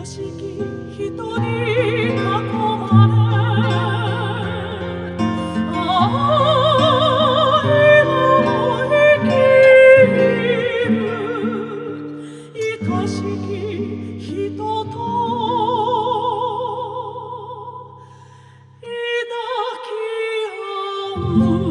愛しき人 Jesus.